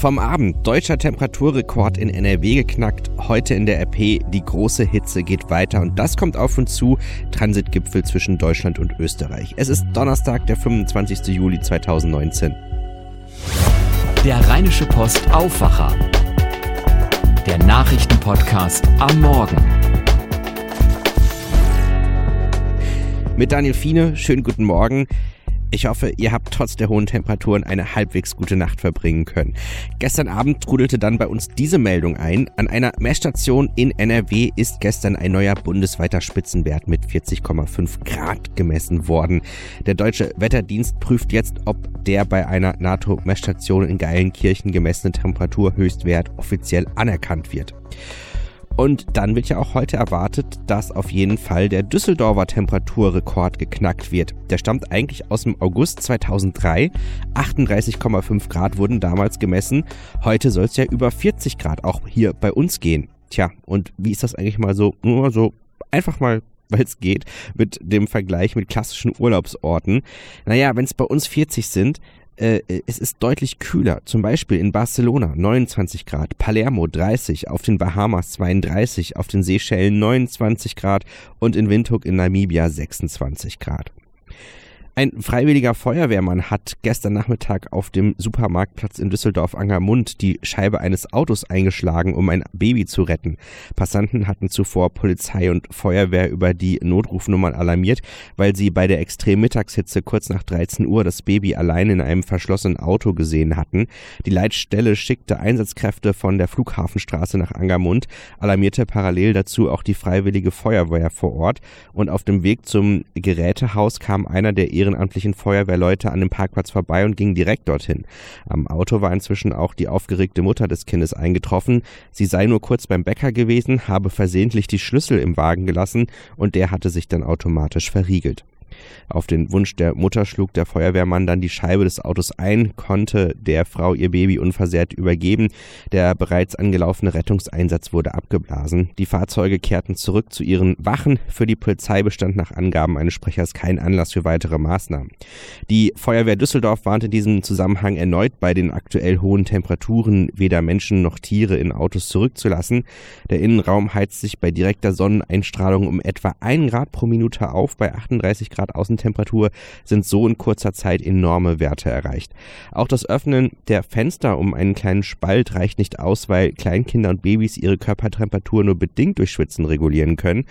vom Abend. Deutscher Temperaturrekord in NRW geknackt. Heute in der RP. Die große Hitze geht weiter und das kommt auf uns zu. Transitgipfel zwischen Deutschland und Österreich. Es ist Donnerstag, der 25. Juli 2019. Der Rheinische Post Aufwacher. Der Nachrichtenpodcast am Morgen. Mit Daniel Fiene, schönen guten Morgen. Ich hoffe, ihr habt trotz der hohen Temperaturen eine halbwegs gute Nacht verbringen können. Gestern Abend trudelte dann bei uns diese Meldung ein. An einer Messstation in NRW ist gestern ein neuer bundesweiter Spitzenwert mit 40,5 Grad gemessen worden. Der deutsche Wetterdienst prüft jetzt, ob der bei einer NATO-Messstation in Geilenkirchen gemessene Temperaturhöchstwert offiziell anerkannt wird. Und dann wird ja auch heute erwartet, dass auf jeden Fall der Düsseldorfer Temperaturrekord geknackt wird. Der stammt eigentlich aus dem August 2003. 38,5 Grad wurden damals gemessen. Heute soll es ja über 40 Grad auch hier bei uns gehen. Tja, und wie ist das eigentlich mal so, nur so einfach mal weil es geht, mit dem Vergleich mit klassischen Urlaubsorten. Naja, wenn es bei uns 40 sind, äh, es ist deutlich kühler. Zum Beispiel in Barcelona 29 Grad, Palermo 30, auf den Bahamas 32, auf den Seychellen 29 Grad und in Windhoek in Namibia 26 Grad. Ein freiwilliger Feuerwehrmann hat gestern Nachmittag auf dem Supermarktplatz in Düsseldorf-Angermund die Scheibe eines Autos eingeschlagen, um ein Baby zu retten. Passanten hatten zuvor Polizei und Feuerwehr über die Notrufnummern alarmiert, weil sie bei der extremen Mittagshitze kurz nach 13 Uhr das Baby allein in einem verschlossenen Auto gesehen hatten. Die Leitstelle schickte Einsatzkräfte von der Flughafenstraße nach Angermund, alarmierte parallel dazu auch die freiwillige Feuerwehr vor Ort und auf dem Weg zum Gerätehaus kam einer der ehrenamtlichen Feuerwehrleute an dem Parkplatz vorbei und gingen direkt dorthin. Am Auto war inzwischen auch die aufgeregte Mutter des Kindes eingetroffen. Sie sei nur kurz beim Bäcker gewesen, habe versehentlich die Schlüssel im Wagen gelassen und der hatte sich dann automatisch verriegelt. Auf den Wunsch der Mutter schlug der Feuerwehrmann dann die Scheibe des Autos ein, konnte der Frau ihr Baby unversehrt übergeben. Der bereits angelaufene Rettungseinsatz wurde abgeblasen. Die Fahrzeuge kehrten zurück zu ihren Wachen. Für die Polizei bestand nach Angaben eines Sprechers kein Anlass für weitere Maßnahmen. Die Feuerwehr Düsseldorf warnte in diesem Zusammenhang erneut bei den aktuell hohen Temperaturen weder Menschen noch Tiere in Autos zurückzulassen. Der Innenraum heizt sich bei direkter Sonneneinstrahlung um etwa 1 Grad pro Minute auf. Bei 38 Grad Außentemperatur sind so in kurzer Zeit enorme Werte erreicht. Auch das Öffnen der Fenster um einen kleinen Spalt reicht nicht aus, weil Kleinkinder und Babys ihre Körpertemperatur nur bedingt durch Schwitzen regulieren können.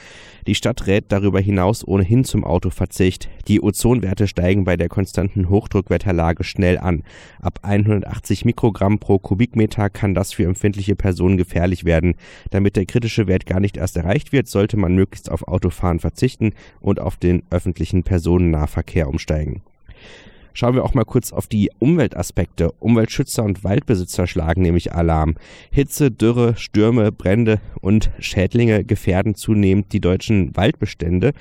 Die Stadt rät darüber hinaus ohnehin zum Autoverzicht. Die Ozonwerte steigen bei der konstanten Hochdruckwetterlage schnell an. Ab 180 Mikrogramm pro Kubikmeter kann das für empfindliche Personen gefährlich werden. Damit der kritische Wert gar nicht erst erreicht wird, sollte man möglichst auf Autofahren verzichten und auf den öffentlichen Personennahverkehr umsteigen. Schauen wir auch mal kurz auf die Umweltaspekte. Umweltschützer und Waldbesitzer schlagen nämlich Alarm. Hitze, Dürre, Stürme, Brände und Schädlinge gefährden zunehmend die deutschen Waldbestände.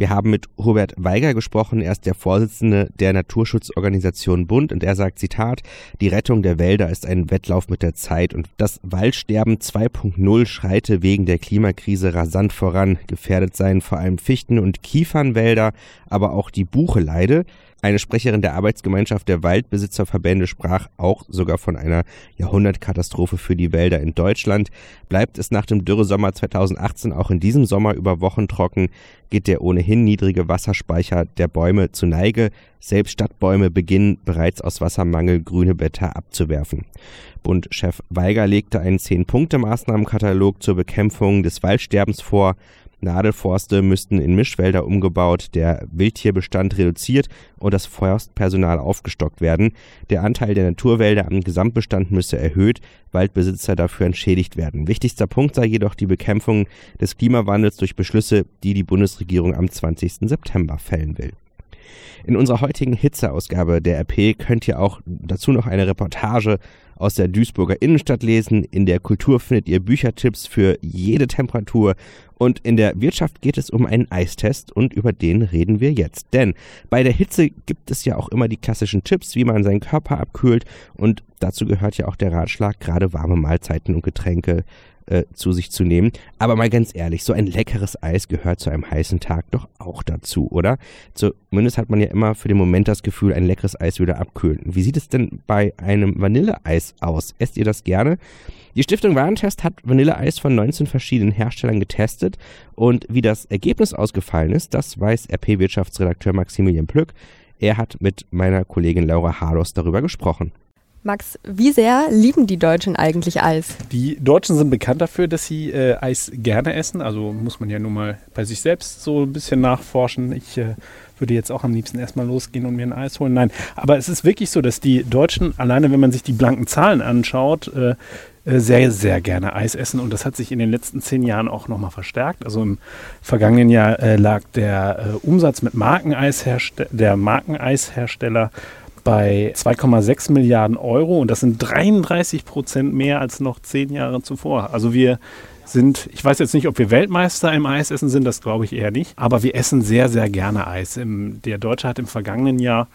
Wir haben mit Robert Weiger gesprochen. Er ist der Vorsitzende der Naturschutzorganisation Bund und er sagt, Zitat, die Rettung der Wälder ist ein Wettlauf mit der Zeit und das Waldsterben 2.0 schreite wegen der Klimakrise rasant voran. Gefährdet seien vor allem Fichten- und Kiefernwälder, aber auch die Buche leide. Eine Sprecherin der Arbeitsgemeinschaft der Waldbesitzerverbände sprach auch sogar von einer Jahrhundertkatastrophe für die Wälder in Deutschland. Bleibt es nach dem Dürresommer 2018 auch in diesem Sommer über Wochen trocken, geht der ohnehin niedrige Wasserspeicher der Bäume zu Neige. Selbst Stadtbäume beginnen bereits aus Wassermangel grüne Blätter abzuwerfen. Bundchef Weiger legte einen Zehn-Punkte-Maßnahmenkatalog zur Bekämpfung des Waldsterbens vor. Nadelforste müssten in Mischwälder umgebaut, der Wildtierbestand reduziert und das Forstpersonal aufgestockt werden. Der Anteil der Naturwälder am Gesamtbestand müsse erhöht, Waldbesitzer dafür entschädigt werden. Wichtigster Punkt sei jedoch die Bekämpfung des Klimawandels durch Beschlüsse, die die Bundesregierung am 20. September fällen will. In unserer heutigen Hitzeausgabe der RP könnt ihr auch dazu noch eine Reportage aus der Duisburger Innenstadt lesen. In der Kultur findet ihr Büchertipps für jede Temperatur. Und in der Wirtschaft geht es um einen Eistest und über den reden wir jetzt. Denn bei der Hitze gibt es ja auch immer die klassischen Tipps, wie man seinen Körper abkühlt. Und dazu gehört ja auch der Ratschlag, gerade warme Mahlzeiten und Getränke äh, zu sich zu nehmen. Aber mal ganz ehrlich, so ein leckeres Eis gehört zu einem heißen Tag doch auch dazu, oder? Zumindest hat man ja immer für den Moment das Gefühl, ein leckeres Eis würde abkühlen. Wie sieht es denn bei einem Vanilleeis aus? Esst ihr das gerne? Die Stiftung Warentest hat Vanilleeis von 19 verschiedenen Herstellern getestet und wie das Ergebnis ausgefallen ist, das weiß RP-Wirtschaftsredakteur Maximilian Plück. Er hat mit meiner Kollegin Laura Harlos darüber gesprochen. Max, wie sehr lieben die Deutschen eigentlich Eis? Die Deutschen sind bekannt dafür, dass sie äh, Eis gerne essen. Also muss man ja nun mal bei sich selbst so ein bisschen nachforschen. Ich äh, würde jetzt auch am liebsten erstmal losgehen und mir ein Eis holen. Nein, aber es ist wirklich so, dass die Deutschen, alleine wenn man sich die blanken Zahlen anschaut, äh, äh sehr, sehr gerne Eis essen und das hat sich in den letzten zehn Jahren auch nochmal verstärkt. Also im vergangenen Jahr äh, lag der äh, Umsatz mit Markeneisherste der Markeneishersteller bei 2,6 Milliarden Euro und das sind 33 Prozent mehr als noch zehn Jahre zuvor. Also wir sind, ich weiß jetzt nicht, ob wir Weltmeister im Eisessen sind, das glaube ich eher nicht, aber wir essen sehr, sehr gerne Eis. Im, der Deutsche hat im vergangenen Jahr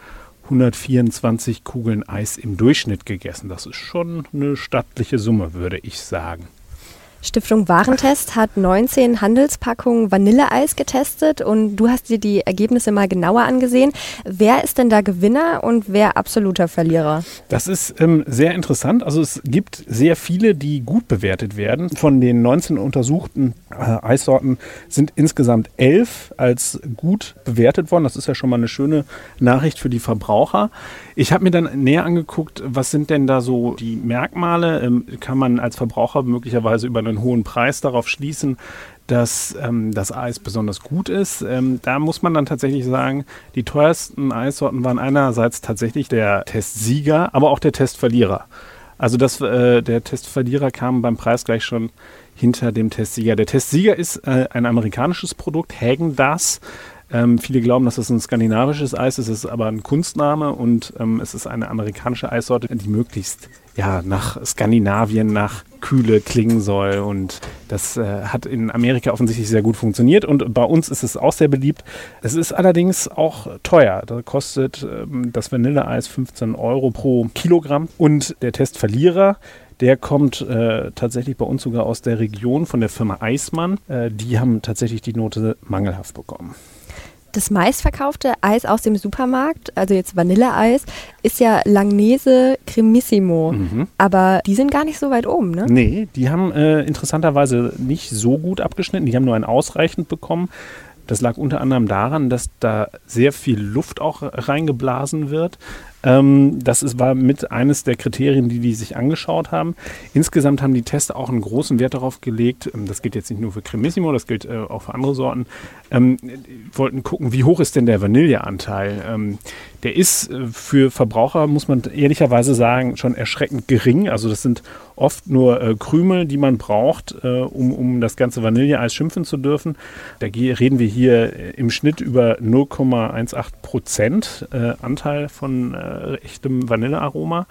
124 Kugeln Eis im Durchschnitt gegessen. Das ist schon eine stattliche Summe, würde ich sagen. Stiftung Warentest hat 19 Handelspackungen Vanilleeis getestet und du hast dir die Ergebnisse mal genauer angesehen. Wer ist denn da Gewinner und wer absoluter Verlierer? Das ist ähm, sehr interessant. Also es gibt sehr viele, die gut bewertet werden. Von den 19 untersuchten äh, Eissorten sind insgesamt elf als gut bewertet worden. Das ist ja schon mal eine schöne Nachricht für die Verbraucher. Ich habe mir dann näher angeguckt, was sind denn da so die Merkmale? Ähm, kann man als Verbraucher möglicherweise über eine einen hohen Preis darauf schließen, dass ähm, das Eis besonders gut ist. Ähm, da muss man dann tatsächlich sagen, die teuersten Eissorten waren einerseits tatsächlich der Testsieger, aber auch der Testverlierer. Also das, äh, der Testverlierer kam beim Preis gleich schon hinter dem Testsieger. Der Testsieger ist äh, ein amerikanisches Produkt, Hagen Das. Ähm, viele glauben, dass es ein skandinavisches Eis ist, es ist aber ein Kunstname und ähm, es ist eine amerikanische Eissorte, die möglichst ja, nach Skandinavien, nach Kühle klingen soll. Und das äh, hat in Amerika offensichtlich sehr gut funktioniert. Und bei uns ist es auch sehr beliebt. Es ist allerdings auch teuer. Da kostet ähm, das Vanilleeis 15 Euro pro Kilogramm. Und der Testverlierer, der kommt äh, tatsächlich bei uns sogar aus der Region von der Firma Eismann. Äh, die haben tatsächlich die Note mangelhaft bekommen. Das meistverkaufte Eis aus dem Supermarkt, also jetzt Vanilleeis, ist ja Langnese Cremissimo. Mhm. Aber die sind gar nicht so weit oben, ne? Nee, die haben äh, interessanterweise nicht so gut abgeschnitten. Die haben nur ein ausreichend bekommen. Das lag unter anderem daran, dass da sehr viel Luft auch reingeblasen wird. Ähm, das ist, war mit eines der Kriterien, die die sich angeschaut haben. Insgesamt haben die Tester auch einen großen Wert darauf gelegt, ähm, das gilt jetzt nicht nur für Cremissimo, das gilt äh, auch für andere Sorten, ähm, wollten gucken, wie hoch ist denn der Vanilleanteil. Ähm, der ist äh, für Verbraucher, muss man ehrlicherweise sagen, schon erschreckend gering. Also das sind oft nur äh, Krümel, die man braucht, äh, um, um das ganze Vanilleeis schimpfen zu dürfen. Da reden wir hier äh, im Schnitt über 0,18 Prozent äh, Anteil von äh, echtem Vanillearoma.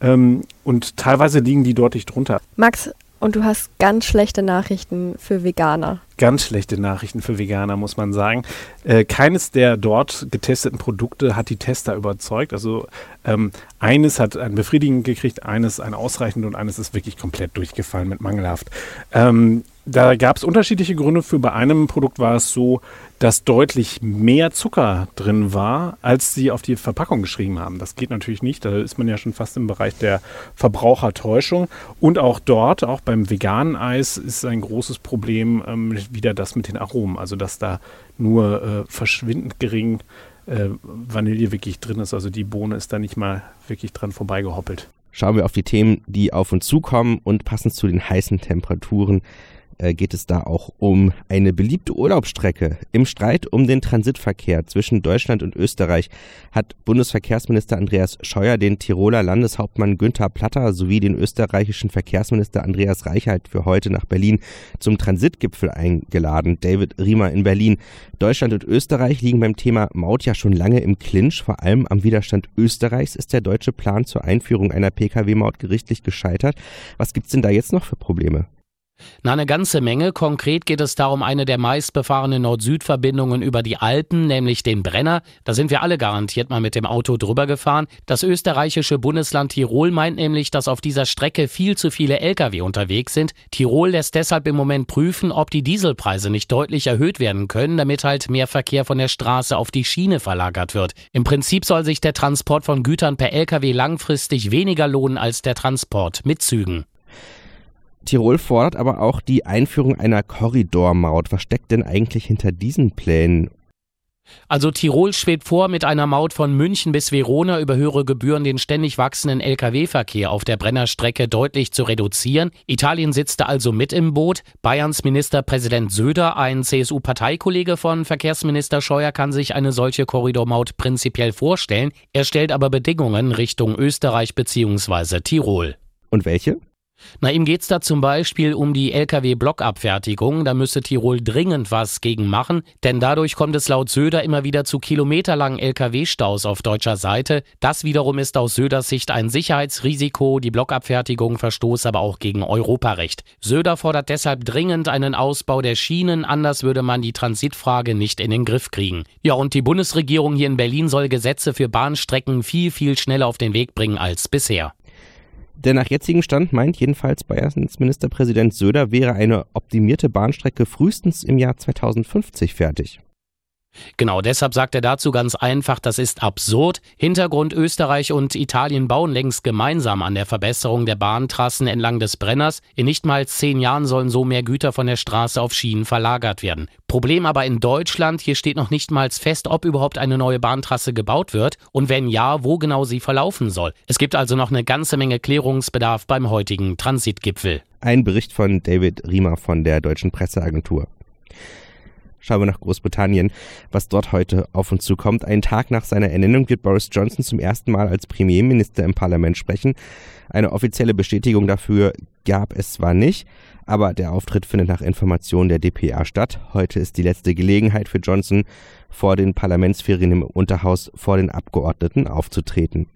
Ähm, und teilweise liegen die deutlich drunter. Max, und du hast ganz schlechte Nachrichten für Veganer. Ganz schlechte Nachrichten für Veganer, muss man sagen. Äh, keines der dort getesteten Produkte hat die Tester überzeugt. Also ähm, eines hat ein befriedigend gekriegt, eines ein ausreichend und eines ist wirklich komplett durchgefallen mit mangelhaft. Ähm, da gab es unterschiedliche Gründe für. Bei einem Produkt war es so, dass deutlich mehr Zucker drin war, als sie auf die Verpackung geschrieben haben. Das geht natürlich nicht. Da ist man ja schon fast im Bereich der Verbrauchertäuschung. Und auch dort, auch beim veganen Eis, ist ein großes Problem ähm, wieder das mit den Aromen. Also dass da nur äh, verschwindend gering äh, Vanille wirklich drin ist. Also die Bohne ist da nicht mal wirklich dran vorbeigehoppelt. Schauen wir auf die Themen, die auf uns zukommen und passend zu den heißen Temperaturen geht es da auch um eine beliebte Urlaubsstrecke. Im Streit um den Transitverkehr zwischen Deutschland und Österreich hat Bundesverkehrsminister Andreas Scheuer den Tiroler Landeshauptmann Günther Platter sowie den österreichischen Verkehrsminister Andreas Reichelt für heute nach Berlin zum Transitgipfel eingeladen. David Riemer in Berlin. Deutschland und Österreich liegen beim Thema Maut ja schon lange im Clinch. Vor allem am Widerstand Österreichs ist der deutsche Plan zur Einführung einer Pkw-Maut gerichtlich gescheitert. Was gibt's denn da jetzt noch für Probleme? Na, eine ganze Menge. Konkret geht es darum, eine der meistbefahrenen Nord-Süd-Verbindungen über die Alpen, nämlich den Brenner. Da sind wir alle garantiert mal mit dem Auto drüber gefahren. Das österreichische Bundesland Tirol meint nämlich, dass auf dieser Strecke viel zu viele Lkw unterwegs sind. Tirol lässt deshalb im Moment prüfen, ob die Dieselpreise nicht deutlich erhöht werden können, damit halt mehr Verkehr von der Straße auf die Schiene verlagert wird. Im Prinzip soll sich der Transport von Gütern per Lkw langfristig weniger lohnen als der Transport mit Zügen. Tirol fordert aber auch die Einführung einer Korridormaut. Was steckt denn eigentlich hinter diesen Plänen? Also Tirol schwebt vor, mit einer Maut von München bis Verona über höhere Gebühren den ständig wachsenden Lkw-Verkehr auf der Brennerstrecke deutlich zu reduzieren. Italien sitzt da also mit im Boot. Bayerns Ministerpräsident Söder, ein CSU-Parteikollege von Verkehrsminister Scheuer, kann sich eine solche Korridormaut prinzipiell vorstellen. Er stellt aber Bedingungen Richtung Österreich bzw. Tirol. Und welche? Na, ihm geht's da zum Beispiel um die Lkw-Blockabfertigung. Da müsse Tirol dringend was gegen machen, denn dadurch kommt es laut Söder immer wieder zu kilometerlangen Lkw-Staus auf deutscher Seite. Das wiederum ist aus Söders Sicht ein Sicherheitsrisiko. Die Blockabfertigung verstoßt aber auch gegen Europarecht. Söder fordert deshalb dringend einen Ausbau der Schienen, anders würde man die Transitfrage nicht in den Griff kriegen. Ja, und die Bundesregierung hier in Berlin soll Gesetze für Bahnstrecken viel, viel schneller auf den Weg bringen als bisher. Der nach jetzigem Stand meint jedenfalls Bayerns Ministerpräsident Söder wäre eine optimierte Bahnstrecke frühestens im Jahr 2050 fertig. Genau deshalb sagt er dazu ganz einfach, das ist absurd. Hintergrund Österreich und Italien bauen längst gemeinsam an der Verbesserung der Bahntrassen entlang des Brenners. In nicht mal zehn Jahren sollen so mehr Güter von der Straße auf Schienen verlagert werden. Problem aber in Deutschland, hier steht noch nicht mal fest, ob überhaupt eine neue Bahntrasse gebaut wird und wenn ja, wo genau sie verlaufen soll. Es gibt also noch eine ganze Menge Klärungsbedarf beim heutigen Transitgipfel. Ein Bericht von David Riemer von der Deutschen Presseagentur. Schauen wir nach Großbritannien, was dort heute auf uns zukommt. Einen Tag nach seiner Ernennung wird Boris Johnson zum ersten Mal als Premierminister im Parlament sprechen. Eine offizielle Bestätigung dafür gab es zwar nicht, aber der Auftritt findet nach Informationen der DPA statt. Heute ist die letzte Gelegenheit für Johnson, vor den Parlamentsferien im Unterhaus vor den Abgeordneten aufzutreten.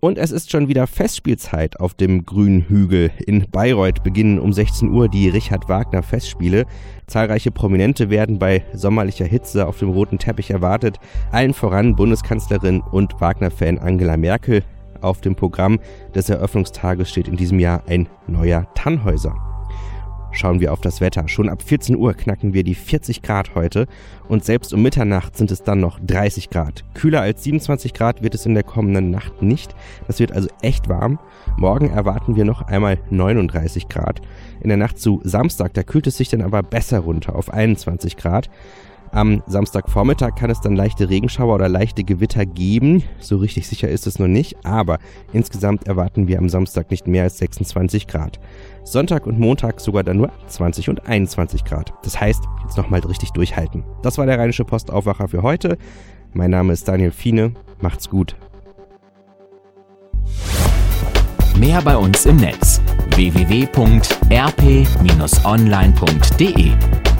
Und es ist schon wieder Festspielzeit auf dem grünen Hügel. In Bayreuth beginnen um 16 Uhr die Richard Wagner Festspiele. Zahlreiche Prominente werden bei sommerlicher Hitze auf dem roten Teppich erwartet. Allen voran Bundeskanzlerin und Wagner-Fan Angela Merkel. Auf dem Programm des Eröffnungstages steht in diesem Jahr ein neuer Tannhäuser schauen wir auf das Wetter. Schon ab 14 Uhr knacken wir die 40 Grad heute und selbst um Mitternacht sind es dann noch 30 Grad. Kühler als 27 Grad wird es in der kommenden Nacht nicht. Das wird also echt warm. Morgen erwarten wir noch einmal 39 Grad. In der Nacht zu Samstag, da kühlt es sich dann aber besser runter auf 21 Grad. Am Samstagvormittag kann es dann leichte Regenschauer oder leichte Gewitter geben. So richtig sicher ist es noch nicht, aber insgesamt erwarten wir am Samstag nicht mehr als 26 Grad. Sonntag und Montag sogar dann nur 20 und 21 Grad. Das heißt, jetzt nochmal richtig durchhalten. Das war der Rheinische Postaufwacher für heute. Mein Name ist Daniel Fiene. Macht's gut. Mehr bei uns im Netz www.rp-online.de